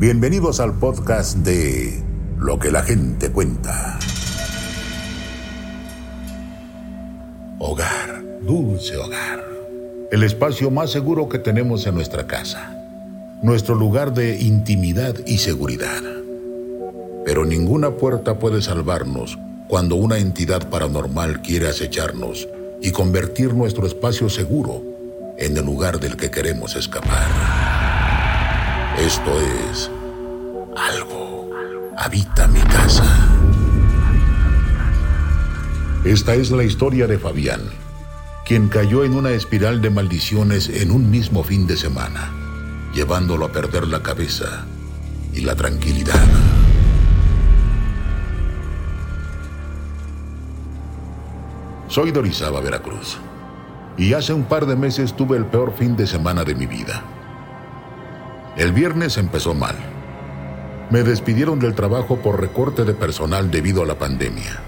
Bienvenidos al podcast de Lo que la gente cuenta. Hogar, dulce hogar. El espacio más seguro que tenemos en nuestra casa. Nuestro lugar de intimidad y seguridad. Pero ninguna puerta puede salvarnos cuando una entidad paranormal quiere acecharnos y convertir nuestro espacio seguro en el lugar del que queremos escapar. Esto es algo. Habita mi casa. Esta es la historia de Fabián, quien cayó en una espiral de maldiciones en un mismo fin de semana, llevándolo a perder la cabeza y la tranquilidad. Soy Dorizaba, Veracruz, y hace un par de meses tuve el peor fin de semana de mi vida. El viernes empezó mal. Me despidieron del trabajo por recorte de personal debido a la pandemia.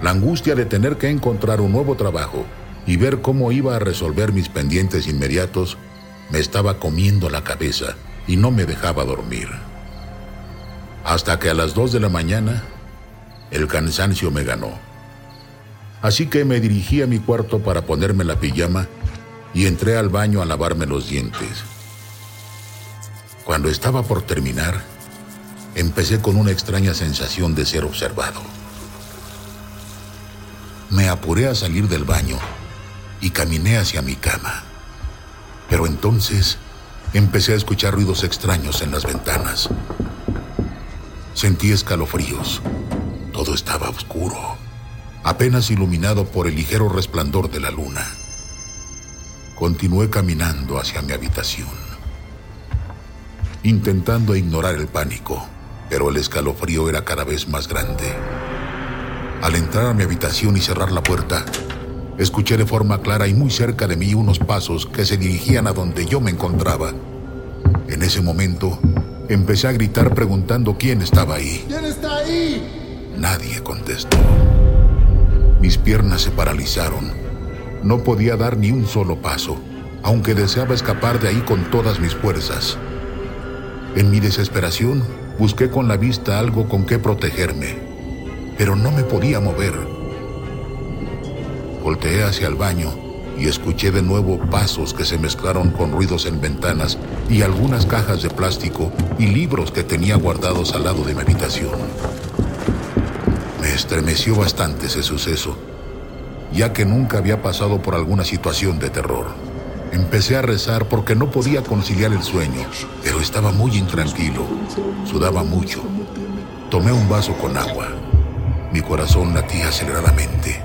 La angustia de tener que encontrar un nuevo trabajo y ver cómo iba a resolver mis pendientes inmediatos me estaba comiendo la cabeza y no me dejaba dormir. Hasta que a las dos de la mañana el cansancio me ganó. Así que me dirigí a mi cuarto para ponerme la pijama y entré al baño a lavarme los dientes. Cuando estaba por terminar, empecé con una extraña sensación de ser observado. Me apuré a salir del baño y caminé hacia mi cama. Pero entonces empecé a escuchar ruidos extraños en las ventanas. Sentí escalofríos. Todo estaba oscuro, apenas iluminado por el ligero resplandor de la luna. Continué caminando hacia mi habitación intentando ignorar el pánico, pero el escalofrío era cada vez más grande. Al entrar a mi habitación y cerrar la puerta, escuché de forma clara y muy cerca de mí unos pasos que se dirigían a donde yo me encontraba. En ese momento, empecé a gritar preguntando quién estaba ahí. ¿Quién está ahí? Nadie contestó. Mis piernas se paralizaron. No podía dar ni un solo paso, aunque deseaba escapar de ahí con todas mis fuerzas. En mi desesperación, busqué con la vista algo con que protegerme, pero no me podía mover. Volteé hacia el baño y escuché de nuevo pasos que se mezclaron con ruidos en ventanas y algunas cajas de plástico y libros que tenía guardados al lado de mi habitación. Me estremeció bastante ese suceso, ya que nunca había pasado por alguna situación de terror. Empecé a rezar porque no podía conciliar el sueño, pero estaba muy intranquilo. Sudaba mucho. Tomé un vaso con agua. Mi corazón latía aceleradamente.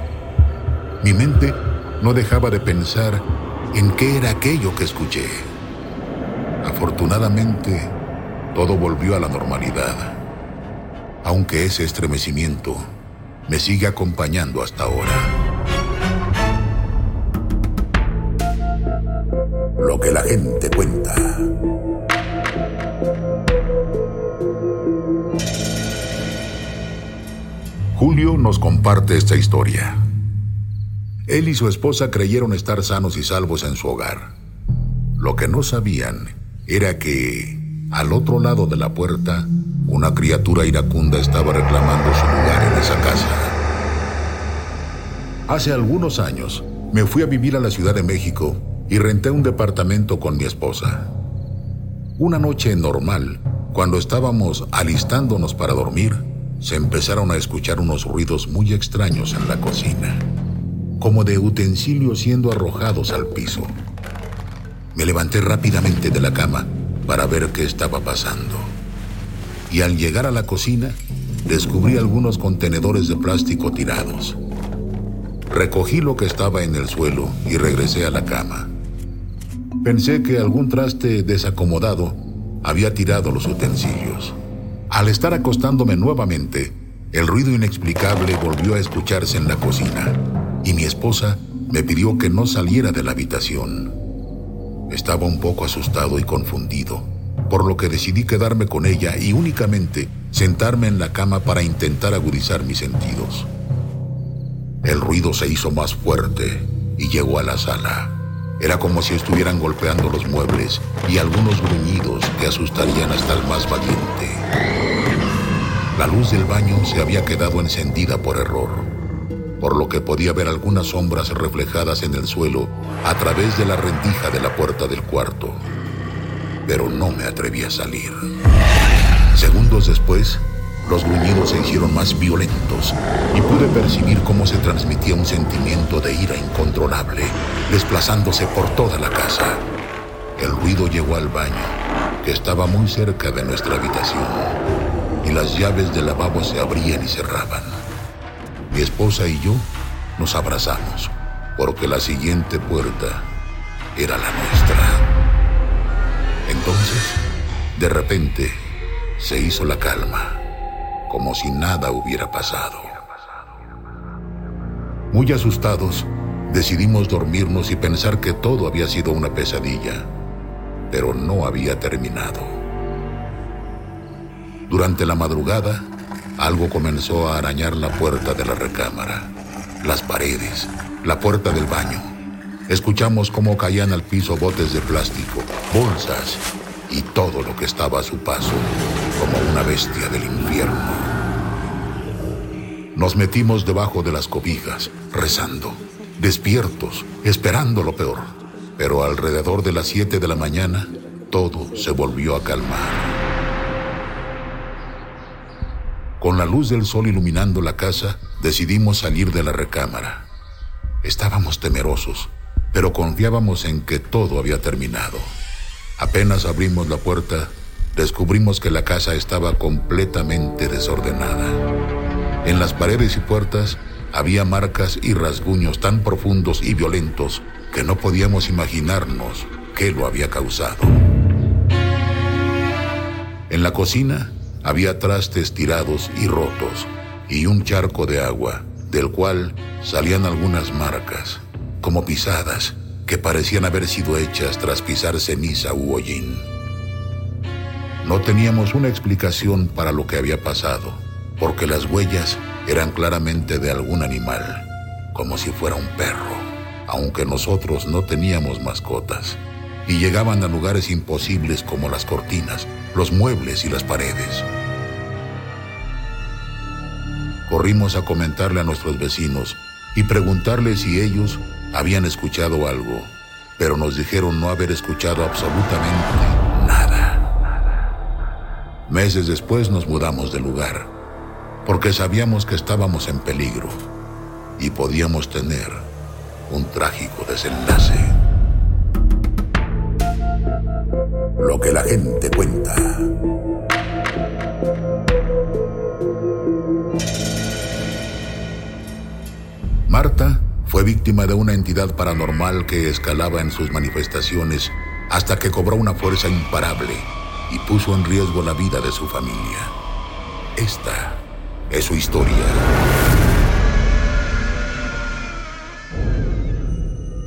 Mi mente no dejaba de pensar en qué era aquello que escuché. Afortunadamente, todo volvió a la normalidad, aunque ese estremecimiento me sigue acompañando hasta ahora. La gente cuenta. Julio nos comparte esta historia. Él y su esposa creyeron estar sanos y salvos en su hogar. Lo que no sabían era que, al otro lado de la puerta, una criatura iracunda estaba reclamando su lugar en esa casa. Hace algunos años, me fui a vivir a la Ciudad de México y renté un departamento con mi esposa. Una noche normal, cuando estábamos alistándonos para dormir, se empezaron a escuchar unos ruidos muy extraños en la cocina, como de utensilios siendo arrojados al piso. Me levanté rápidamente de la cama para ver qué estaba pasando. Y al llegar a la cocina, descubrí algunos contenedores de plástico tirados. Recogí lo que estaba en el suelo y regresé a la cama. Pensé que algún traste desacomodado había tirado los utensilios. Al estar acostándome nuevamente, el ruido inexplicable volvió a escucharse en la cocina y mi esposa me pidió que no saliera de la habitación. Estaba un poco asustado y confundido, por lo que decidí quedarme con ella y únicamente sentarme en la cama para intentar agudizar mis sentidos. El ruido se hizo más fuerte y llegó a la sala Era como si estuvieran golpeando los muebles y algunos gruñidos que asustarían hasta el más valiente. La luz del baño se había quedado encendida por error, por lo que podía ver algunas sombras reflejadas en el suelo a través de la rendija de la puerta del cuarto. Pero no me atreví a salir. Segundos después, los gruñidos se hicieron más violentos y pude percibir cómo se transmitía un sentimiento de ira incontrolable, desplazándose por toda la casa. El ruido llegó al baño, que estaba muy cerca de nuestra habitación, y las llaves del lavabo se abrían y cerraban. Mi esposa y yo nos abrazamos, porque la siguiente puerta era la nuestra. Entonces, de repente, se hizo la calma como si nada hubiera pasado. Muy asustados, decidimos dormirnos y pensar que todo había sido una pesadilla, pero no había terminado. Durante la madrugada, algo comenzó a arañar la puerta de la recámara, las paredes, la puerta del baño. Escuchamos cómo caían al piso botes de plástico, bolsas y todo lo que estaba a su paso, como una bestia del infierno. Nos metimos debajo de las cobijas, rezando, despiertos, esperando lo peor. Pero alrededor de las 7 de la mañana, todo se volvió a calmar. Con la luz del sol iluminando la casa, decidimos salir de la recámara. Estábamos temerosos, pero confiábamos en que todo había terminado. Apenas abrimos la puerta, descubrimos que la casa estaba completamente desordenada. En las paredes y puertas había marcas y rasguños tan profundos y violentos que no podíamos imaginarnos qué lo había causado. En la cocina había trastes tirados y rotos y un charco de agua del cual salían algunas marcas, como pisadas que parecían haber sido hechas tras pisar ceniza u hollín. No teníamos una explicación para lo que había pasado, porque las huellas eran claramente de algún animal, como si fuera un perro, aunque nosotros no teníamos mascotas, y llegaban a lugares imposibles como las cortinas, los muebles y las paredes. Corrimos a comentarle a nuestros vecinos y preguntarles si ellos habían escuchado algo, pero nos dijeron no haber escuchado absolutamente nada. Meses después nos mudamos de lugar, porque sabíamos que estábamos en peligro y podíamos tener un trágico desenlace. Lo que la gente cuenta. Marta fue víctima de una entidad paranormal que escalaba en sus manifestaciones hasta que cobró una fuerza imparable y puso en riesgo la vida de su familia. Esta es su historia.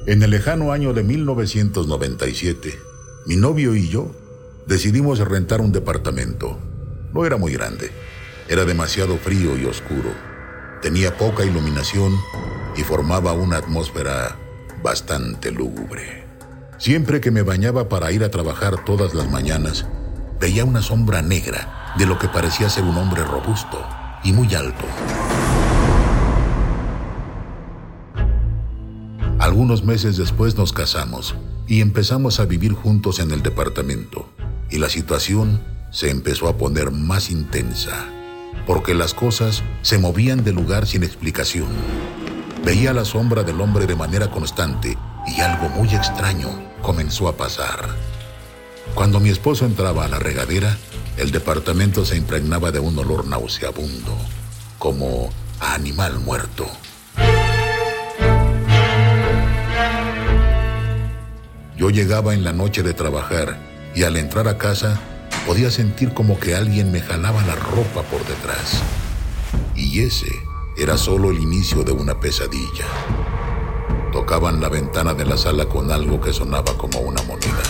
En el lejano año de 1997, mi novio y yo decidimos rentar un departamento. No era muy grande, era demasiado frío y oscuro, tenía poca iluminación y formaba una atmósfera bastante lúgubre. Siempre que me bañaba para ir a trabajar todas las mañanas, veía una sombra negra de lo que parecía ser un hombre robusto y muy alto. Algunos meses después nos casamos y empezamos a vivir juntos en el departamento y la situación se empezó a poner más intensa porque las cosas se movían de lugar sin explicación. Veía la sombra del hombre de manera constante y algo muy extraño comenzó a pasar. Cuando mi esposo entraba a la regadera, el departamento se impregnaba de un olor nauseabundo, como a animal muerto. Yo llegaba en la noche de trabajar y al entrar a casa podía sentir como que alguien me jalaba la ropa por detrás. Y ese era solo el inicio de una pesadilla. Tocaban la ventana de la sala con algo que sonaba como una moneda,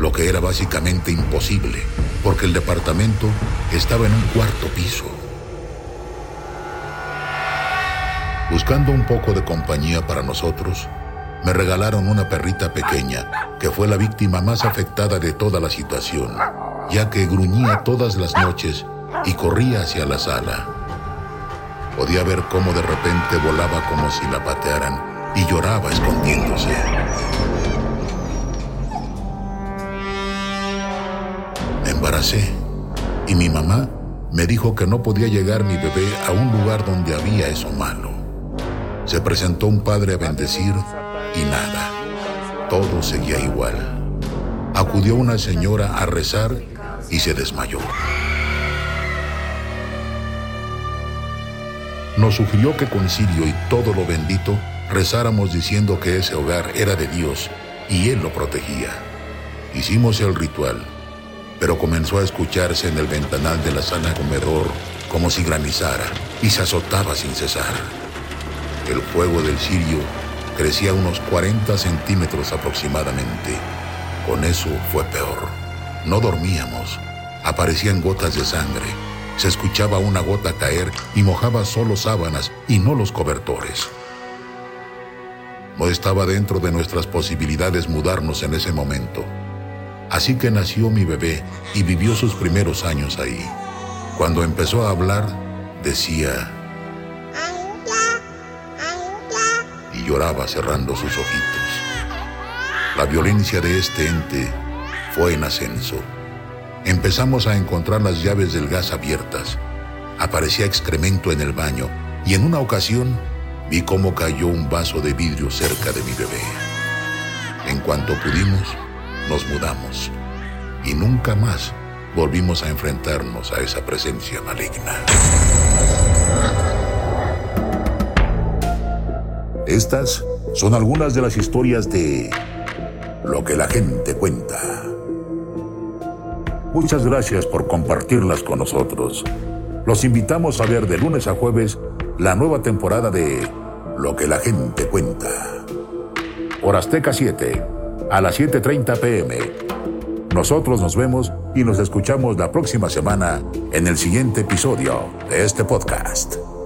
lo que era básicamente imposible, porque el departamento estaba en un cuarto piso. Buscando un poco de compañía para nosotros, me regalaron una perrita pequeña, que fue la víctima más afectada de toda la situación, ya que gruñía todas las noches y corría hacia la sala. Podía ver cómo de repente volaba como si la patearan y lloraba escondiéndose. Embaracé y mi mamá me dijo que no podía llegar mi bebé a un lugar donde había eso malo. Se presentó un padre a bendecir y nada, todo seguía igual. Acudió una señora a rezar y se desmayó. Nos sugirió que con Sirio y todo lo bendito rezáramos diciendo que ese hogar era de Dios y Él lo protegía. Hicimos el ritual, pero comenzó a escucharse en el ventanal de la sala comedor como si granizara y se azotaba sin cesar. El fuego del cirio crecía unos 40 centímetros aproximadamente. Con eso fue peor. No dormíamos. Aparecían gotas de sangre. Se escuchaba una gota caer y mojaba solo sábanas y no los cobertores. No estaba dentro de nuestras posibilidades mudarnos en ese momento. Así que nació mi bebé y vivió sus primeros años ahí. Cuando empezó a hablar, decía... Y lloraba cerrando sus ojitos. La violencia de este ente fue en ascenso. Empezamos a encontrar las llaves del gas abiertas. Aparecía excremento en el baño y en una ocasión vi cómo cayó un vaso de vidrio cerca de mi bebé. En cuanto pudimos, nos mudamos y nunca más volvimos a enfrentarnos a esa presencia maligna. Estas son algunas de las historias de lo que la gente cuenta. Muchas gracias por compartirlas con nosotros. Los invitamos a ver de lunes a jueves la nueva temporada de Lo que la gente cuenta. Por Azteca 7, a las 7.30 pm. Nosotros nos vemos y nos escuchamos la próxima semana en el siguiente episodio de este podcast.